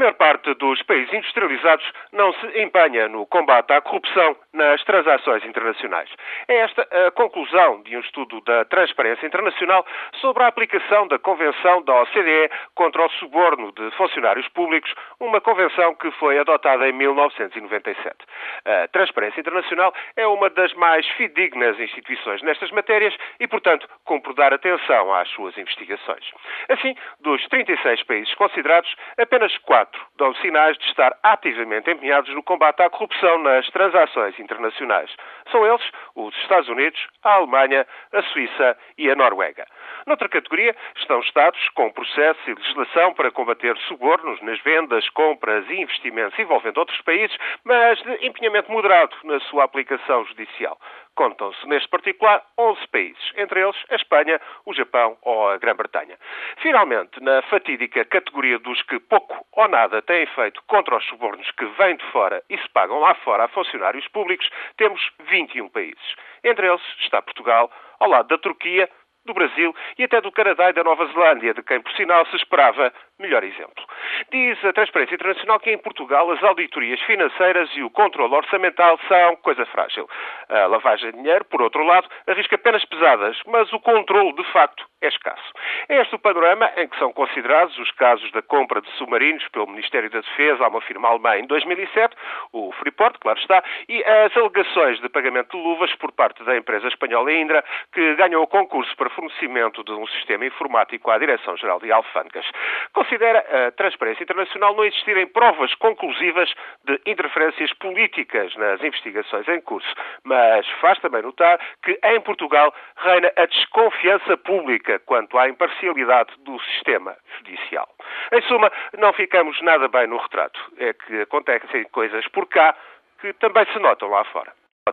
maior parte dos países industrializados não se empenha no combate à corrupção nas transações internacionais. É esta a conclusão de um estudo da Transparência Internacional sobre a aplicação da Convenção da OCDE contra o suborno de funcionários públicos, uma convenção que foi adotada em 1997. A Transparência Internacional é uma das mais fidedignas instituições nestas matérias e, portanto, cumpre dar atenção às suas investigações. Assim, dos 36 países considerados, apenas quatro dão sinais de estar ativamente empenhados no combate à corrupção nas transações internacionais. São eles os Estados Unidos, a Alemanha, a Suíça e a Noruega. Noutra categoria estão Estados com processo e legislação para combater subornos nas vendas, compras e investimentos envolvendo outros países, mas de empenhamento moderado na sua aplicação judicial. Contam-se, neste particular, 11 países, entre eles a Espanha, o Japão ou a Grã-Bretanha. Finalmente, na fatídica categoria dos que pouco ou nada têm feito contra os subornos que vêm de fora e se pagam lá fora a funcionários públicos, temos 21 países. Entre eles está Portugal, ao lado da Turquia, do Brasil e até do Canadá e da Nova Zelândia, de quem, por sinal, se esperava melhor exemplo. Diz a Transparência Internacional que em Portugal as auditorias financeiras e o controle orçamental são coisa frágil. A lavagem de dinheiro, por outro lado, arrisca penas pesadas, mas o controle, de facto, é escasso. É este o panorama em que são considerados os casos da compra de submarinos pelo Ministério da Defesa a uma firma alemã em 2007, o Freeport, claro está, e as alegações de pagamento de luvas por parte da empresa espanhola Indra, que ganhou o concurso para fornecimento de um sistema informático à Direção-Geral de Alfândegas. Considera a Transparência Internacional não existirem provas conclusivas de interferências políticas nas investigações em curso, mas faz também notar que em Portugal reina a desconfiança pública quanto à imparcialidade do sistema judicial. Em suma, não ficamos nada bem no retrato. É que acontecem coisas por cá que também se notam lá fora.